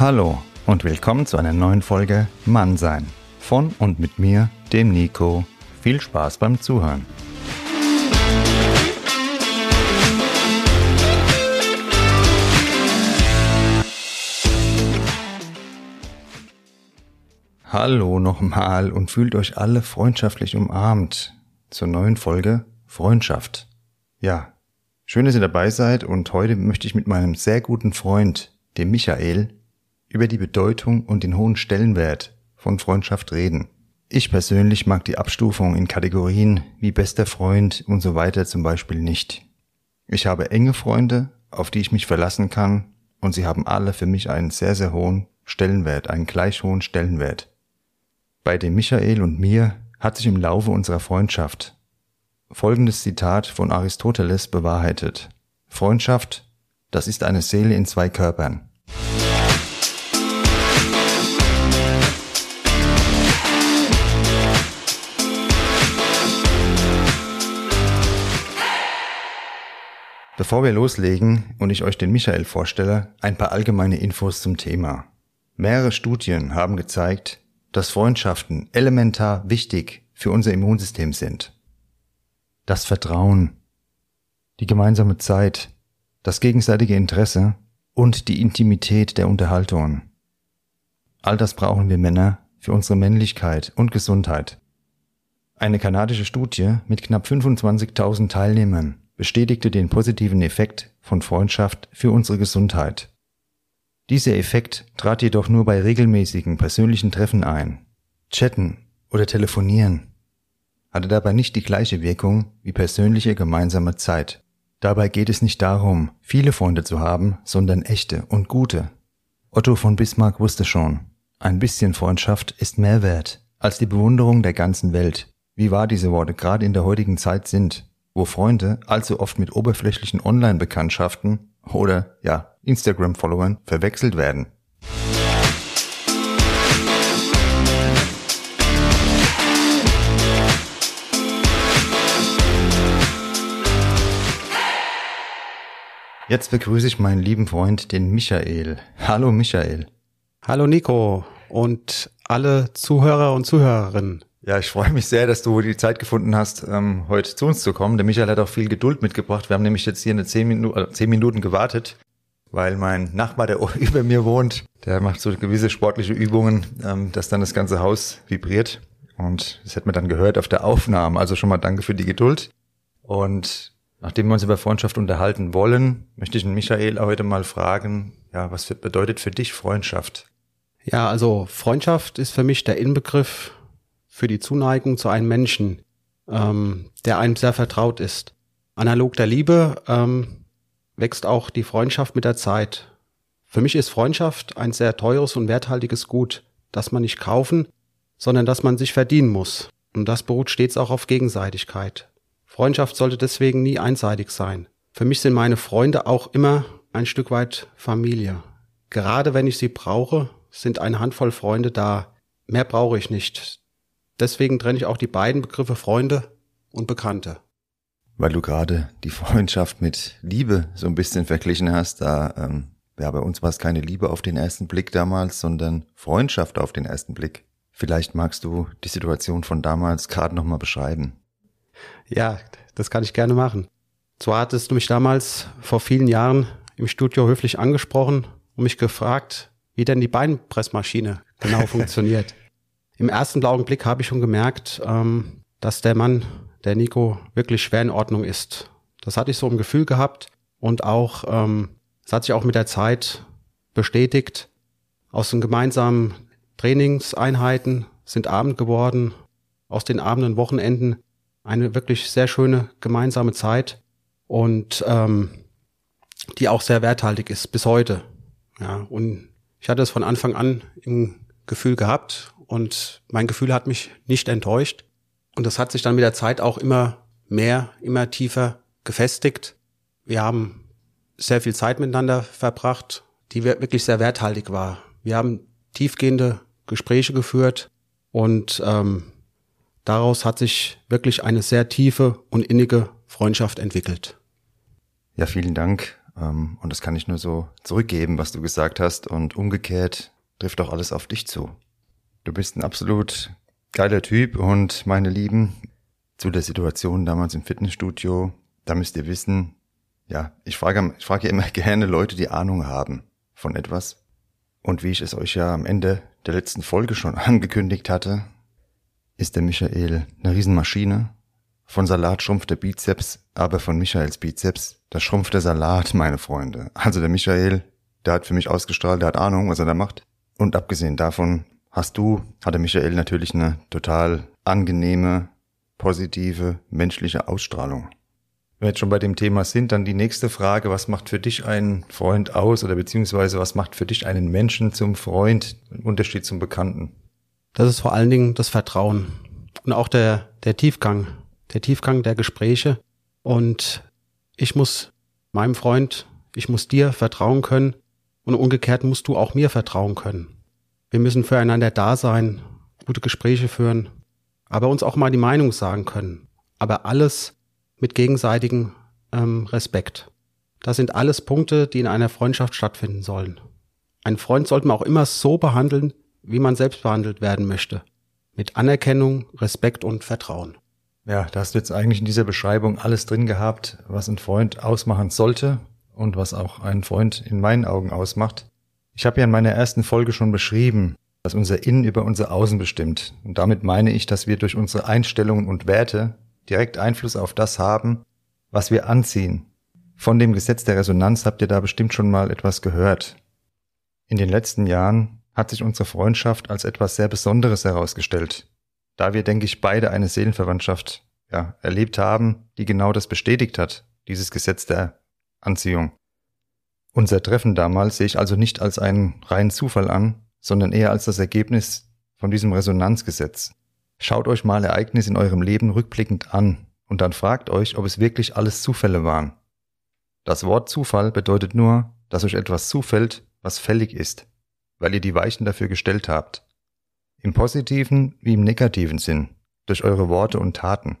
Hallo und willkommen zu einer neuen Folge Mannsein. Von und mit mir, dem Nico. Viel Spaß beim Zuhören. Hallo nochmal und fühlt euch alle freundschaftlich umarmt zur neuen Folge Freundschaft. Ja, schön, dass ihr dabei seid und heute möchte ich mit meinem sehr guten Freund, dem Michael, über die Bedeutung und den hohen Stellenwert von Freundschaft reden. Ich persönlich mag die Abstufung in Kategorien wie bester Freund und so weiter zum Beispiel nicht. Ich habe enge Freunde, auf die ich mich verlassen kann, und sie haben alle für mich einen sehr, sehr hohen Stellenwert, einen gleich hohen Stellenwert. Bei dem Michael und mir hat sich im Laufe unserer Freundschaft folgendes Zitat von Aristoteles bewahrheitet. Freundschaft, das ist eine Seele in zwei Körpern. Bevor wir loslegen und ich euch den Michael vorstelle, ein paar allgemeine Infos zum Thema. Mehrere Studien haben gezeigt, dass Freundschaften elementar wichtig für unser Immunsystem sind. Das Vertrauen, die gemeinsame Zeit, das gegenseitige Interesse und die Intimität der Unterhaltungen. All das brauchen wir Männer für unsere Männlichkeit und Gesundheit. Eine kanadische Studie mit knapp 25.000 Teilnehmern bestätigte den positiven Effekt von Freundschaft für unsere Gesundheit. Dieser Effekt trat jedoch nur bei regelmäßigen persönlichen Treffen ein. Chatten oder telefonieren hatte dabei nicht die gleiche Wirkung wie persönliche gemeinsame Zeit. Dabei geht es nicht darum, viele Freunde zu haben, sondern echte und gute. Otto von Bismarck wusste schon, ein bisschen Freundschaft ist mehr wert als die Bewunderung der ganzen Welt. Wie wahr diese Worte gerade in der heutigen Zeit sind wo Freunde allzu oft mit oberflächlichen Online-Bekanntschaften oder ja, Instagram-Followern verwechselt werden. Jetzt begrüße ich meinen lieben Freund, den Michael. Hallo Michael. Hallo Nico und alle Zuhörer und Zuhörerinnen. Ja, ich freue mich sehr, dass du die Zeit gefunden hast, ähm, heute zu uns zu kommen. Der Michael hat auch viel Geduld mitgebracht. Wir haben nämlich jetzt hier eine zehn, Minu äh, zehn Minuten gewartet, weil mein Nachbar, der über mir wohnt, der macht so gewisse sportliche Übungen, ähm, dass dann das ganze Haus vibriert. Und das hätte man dann gehört auf der Aufnahme. Also schon mal danke für die Geduld. Und nachdem wir uns über Freundschaft unterhalten wollen, möchte ich den Michael heute mal fragen, ja, was bedeutet für dich Freundschaft? Ja, also Freundschaft ist für mich der Inbegriff für die Zuneigung zu einem Menschen, ähm, der einem sehr vertraut ist. Analog der Liebe ähm, wächst auch die Freundschaft mit der Zeit. Für mich ist Freundschaft ein sehr teures und werthaltiges Gut, das man nicht kaufen, sondern das man sich verdienen muss. Und das beruht stets auch auf Gegenseitigkeit. Freundschaft sollte deswegen nie einseitig sein. Für mich sind meine Freunde auch immer ein Stück weit Familie. Gerade wenn ich sie brauche, sind eine Handvoll Freunde da. Mehr brauche ich nicht. Deswegen trenne ich auch die beiden Begriffe Freunde und Bekannte. Weil du gerade die Freundschaft mit Liebe so ein bisschen verglichen hast, da ähm, ja, bei uns war es keine Liebe auf den ersten Blick damals, sondern Freundschaft auf den ersten Blick. Vielleicht magst du die Situation von damals gerade nochmal beschreiben. Ja, das kann ich gerne machen. Zwar hattest du mich damals vor vielen Jahren im Studio höflich angesprochen und mich gefragt, wie denn die Beinpressmaschine genau funktioniert. Im ersten Augenblick habe ich schon gemerkt, ähm, dass der Mann, der Nico, wirklich schwer in Ordnung ist. Das hatte ich so im Gefühl gehabt und auch, ähm, es hat sich auch mit der Zeit bestätigt. Aus den gemeinsamen Trainingseinheiten sind Abend geworden, aus den Abenden, Wochenenden eine wirklich sehr schöne gemeinsame Zeit und ähm, die auch sehr werthaltig ist bis heute. Ja, und ich hatte es von Anfang an im Gefühl gehabt und mein Gefühl hat mich nicht enttäuscht. Und das hat sich dann mit der Zeit auch immer mehr, immer tiefer gefestigt. Wir haben sehr viel Zeit miteinander verbracht, die wirklich sehr werthaltig war. Wir haben tiefgehende Gespräche geführt und ähm, daraus hat sich wirklich eine sehr tiefe und innige Freundschaft entwickelt. Ja, vielen Dank. Ähm, und das kann ich nur so zurückgeben, was du gesagt hast. Und umgekehrt trifft auch alles auf dich zu. Du bist ein absolut geiler Typ und meine Lieben, zu der Situation damals im Fitnessstudio, da müsst ihr wissen, ja, ich frage, ich frage immer gerne Leute, die Ahnung haben von etwas. Und wie ich es euch ja am Ende der letzten Folge schon angekündigt hatte, ist der Michael eine Riesenmaschine. Von Salat schrumpft der Bizeps, aber von Michaels Bizeps, da schrumpft der Salat, meine Freunde. Also der Michael, der hat für mich ausgestrahlt, der hat Ahnung, was er da macht. Und abgesehen davon hast du, hat der Michael natürlich eine total angenehme, positive, menschliche Ausstrahlung. Wenn wir jetzt schon bei dem Thema sind, dann die nächste Frage, was macht für dich einen Freund aus oder beziehungsweise was macht für dich einen Menschen zum Freund im Unterschied zum Bekannten? Das ist vor allen Dingen das Vertrauen und auch der, der Tiefgang, der Tiefgang der Gespräche. Und ich muss meinem Freund, ich muss dir vertrauen können und umgekehrt musst du auch mir vertrauen können. Wir müssen füreinander da sein, gute Gespräche führen, aber uns auch mal die Meinung sagen können. Aber alles mit gegenseitigem ähm, Respekt. Das sind alles Punkte, die in einer Freundschaft stattfinden sollen. Ein Freund sollte man auch immer so behandeln, wie man selbst behandelt werden möchte. Mit Anerkennung, Respekt und Vertrauen. Ja, da hast du jetzt eigentlich in dieser Beschreibung alles drin gehabt, was ein Freund ausmachen sollte und was auch einen Freund in meinen Augen ausmacht. Ich habe ja in meiner ersten Folge schon beschrieben, dass unser Innen über unser Außen bestimmt. Und damit meine ich, dass wir durch unsere Einstellungen und Werte direkt Einfluss auf das haben, was wir anziehen. Von dem Gesetz der Resonanz habt ihr da bestimmt schon mal etwas gehört. In den letzten Jahren hat sich unsere Freundschaft als etwas sehr Besonderes herausgestellt, da wir, denke ich, beide eine Seelenverwandtschaft ja, erlebt haben, die genau das bestätigt hat, dieses Gesetz der Anziehung. Unser Treffen damals sehe ich also nicht als einen reinen Zufall an, sondern eher als das Ergebnis von diesem Resonanzgesetz. Schaut euch mal Ereignisse in eurem Leben rückblickend an und dann fragt euch, ob es wirklich alles Zufälle waren. Das Wort Zufall bedeutet nur, dass euch etwas zufällt, was fällig ist, weil ihr die Weichen dafür gestellt habt. Im positiven wie im negativen Sinn, durch eure Worte und Taten.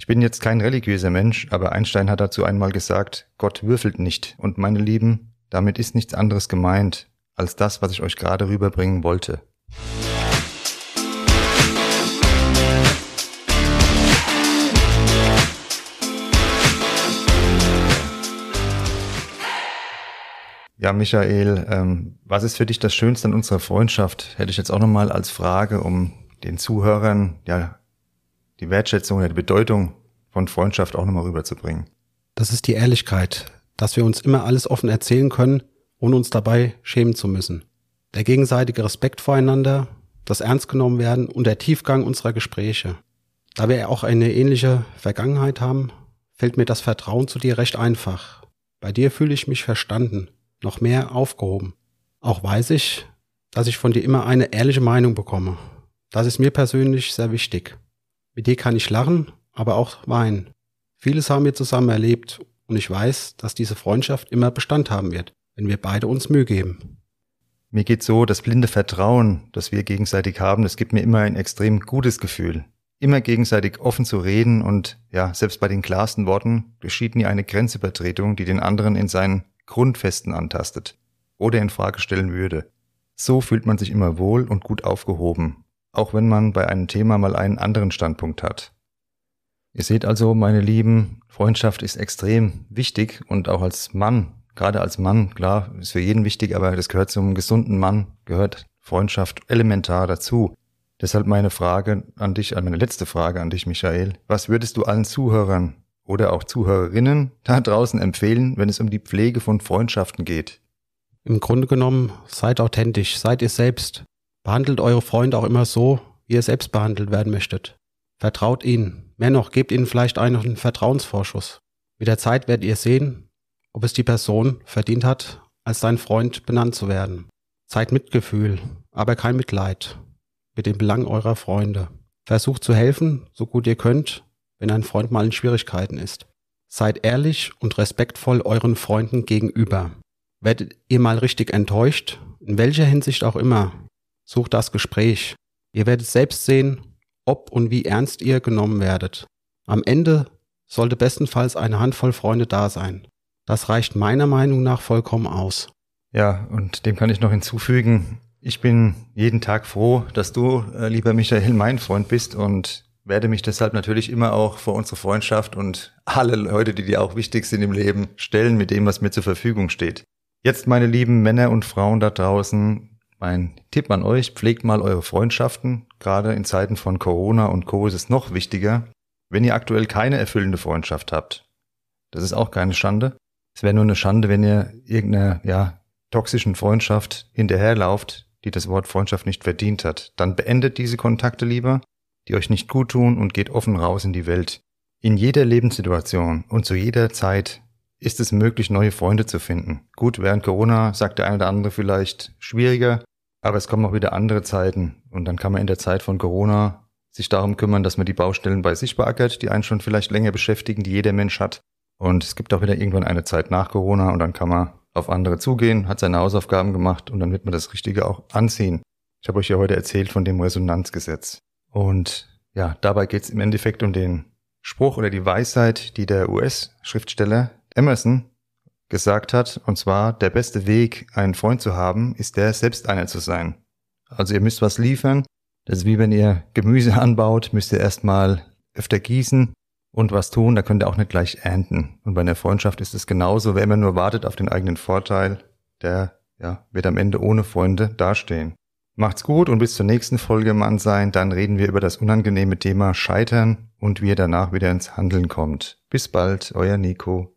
Ich bin jetzt kein religiöser Mensch, aber Einstein hat dazu einmal gesagt, Gott würfelt nicht, und meine Lieben, damit ist nichts anderes gemeint, als das, was ich euch gerade rüberbringen wollte. Ja, Michael, ähm, was ist für dich das Schönste an unserer Freundschaft? Hätte ich jetzt auch nochmal als Frage, um den Zuhörern ja die Wertschätzung oder die Bedeutung von Freundschaft auch nochmal rüberzubringen. Das ist die Ehrlichkeit, dass wir uns immer alles offen erzählen können, ohne uns dabei schämen zu müssen. Der gegenseitige Respekt voreinander, das Ernst genommen werden und der Tiefgang unserer Gespräche. Da wir auch eine ähnliche Vergangenheit haben, fällt mir das Vertrauen zu dir recht einfach. Bei dir fühle ich mich verstanden noch mehr aufgehoben. Auch weiß ich, dass ich von dir immer eine ehrliche Meinung bekomme. Das ist mir persönlich sehr wichtig. Mit dir kann ich lachen, aber auch weinen. Vieles haben wir zusammen erlebt und ich weiß, dass diese Freundschaft immer Bestand haben wird, wenn wir beide uns Mühe geben. Mir geht so, das blinde Vertrauen, das wir gegenseitig haben, das gibt mir immer ein extrem gutes Gefühl. Immer gegenseitig offen zu reden und ja, selbst bei den klarsten Worten geschieht nie eine Grenzübertretung, die den anderen in seinen Grundfesten antastet oder in Frage stellen würde. So fühlt man sich immer wohl und gut aufgehoben, auch wenn man bei einem Thema mal einen anderen Standpunkt hat. Ihr seht also, meine Lieben, Freundschaft ist extrem wichtig und auch als Mann, gerade als Mann, klar, ist für jeden wichtig, aber das gehört zum gesunden Mann, gehört Freundschaft elementar dazu. Deshalb meine Frage an dich, meine letzte Frage an dich, Michael. Was würdest du allen Zuhörern oder auch Zuhörerinnen da draußen empfehlen, wenn es um die Pflege von Freundschaften geht? Im Grunde genommen, seid authentisch, seid ihr selbst. Behandelt eure Freunde auch immer so, wie ihr selbst behandelt werden möchtet. Vertraut ihnen. Mehr noch, gebt ihnen vielleicht einen Vertrauensvorschuss. Mit der Zeit werdet ihr sehen, ob es die Person verdient hat, als dein Freund benannt zu werden. Zeigt Mitgefühl, aber kein Mitleid mit den Belangen eurer Freunde. Versucht zu helfen, so gut ihr könnt, wenn ein Freund mal in Schwierigkeiten ist. Seid ehrlich und respektvoll euren Freunden gegenüber. Werdet ihr mal richtig enttäuscht, in welcher Hinsicht auch immer, sucht das Gespräch. Ihr werdet selbst sehen, ob und wie ernst ihr genommen werdet. Am Ende sollte bestenfalls eine Handvoll Freunde da sein. Das reicht meiner Meinung nach vollkommen aus. Ja, und dem kann ich noch hinzufügen, ich bin jeden Tag froh, dass du, äh, lieber Michael, mein Freund bist und werde mich deshalb natürlich immer auch vor unsere Freundschaft und alle Leute, die dir auch wichtig sind im Leben, stellen mit dem, was mir zur Verfügung steht. Jetzt, meine lieben Männer und Frauen da draußen, mein Tipp an euch, pflegt mal eure Freundschaften. Gerade in Zeiten von Corona und Co. ist es noch wichtiger. Wenn ihr aktuell keine erfüllende Freundschaft habt, das ist auch keine Schande. Es wäre nur eine Schande, wenn ihr irgendeiner, ja, toxischen Freundschaft hinterherlauft, die das Wort Freundschaft nicht verdient hat. Dann beendet diese Kontakte lieber die euch nicht gut tun und geht offen raus in die Welt. In jeder Lebenssituation und zu jeder Zeit ist es möglich, neue Freunde zu finden. Gut, während Corona sagt der eine oder andere vielleicht schwieriger, aber es kommen auch wieder andere Zeiten und dann kann man in der Zeit von Corona sich darum kümmern, dass man die Baustellen bei sich beackert, die einen schon vielleicht länger beschäftigen, die jeder Mensch hat. Und es gibt auch wieder irgendwann eine Zeit nach Corona und dann kann man auf andere zugehen, hat seine Hausaufgaben gemacht und dann wird man das Richtige auch anziehen. Ich habe euch ja heute erzählt von dem Resonanzgesetz. Und ja, dabei geht es im Endeffekt um den Spruch oder die Weisheit, die der US-Schriftsteller Emerson gesagt hat, und zwar, der beste Weg, einen Freund zu haben, ist der, selbst einer zu sein. Also ihr müsst was liefern. Das ist wie wenn ihr Gemüse anbaut, müsst ihr erstmal öfter gießen und was tun, da könnt ihr auch nicht gleich ernten. Und bei einer Freundschaft ist es genauso, wer immer nur wartet auf den eigenen Vorteil, der ja, wird am Ende ohne Freunde dastehen. Macht's gut und bis zur nächsten Folge Mann sein. Dann reden wir über das unangenehme Thema Scheitern und wie ihr danach wieder ins Handeln kommt. Bis bald, euer Nico.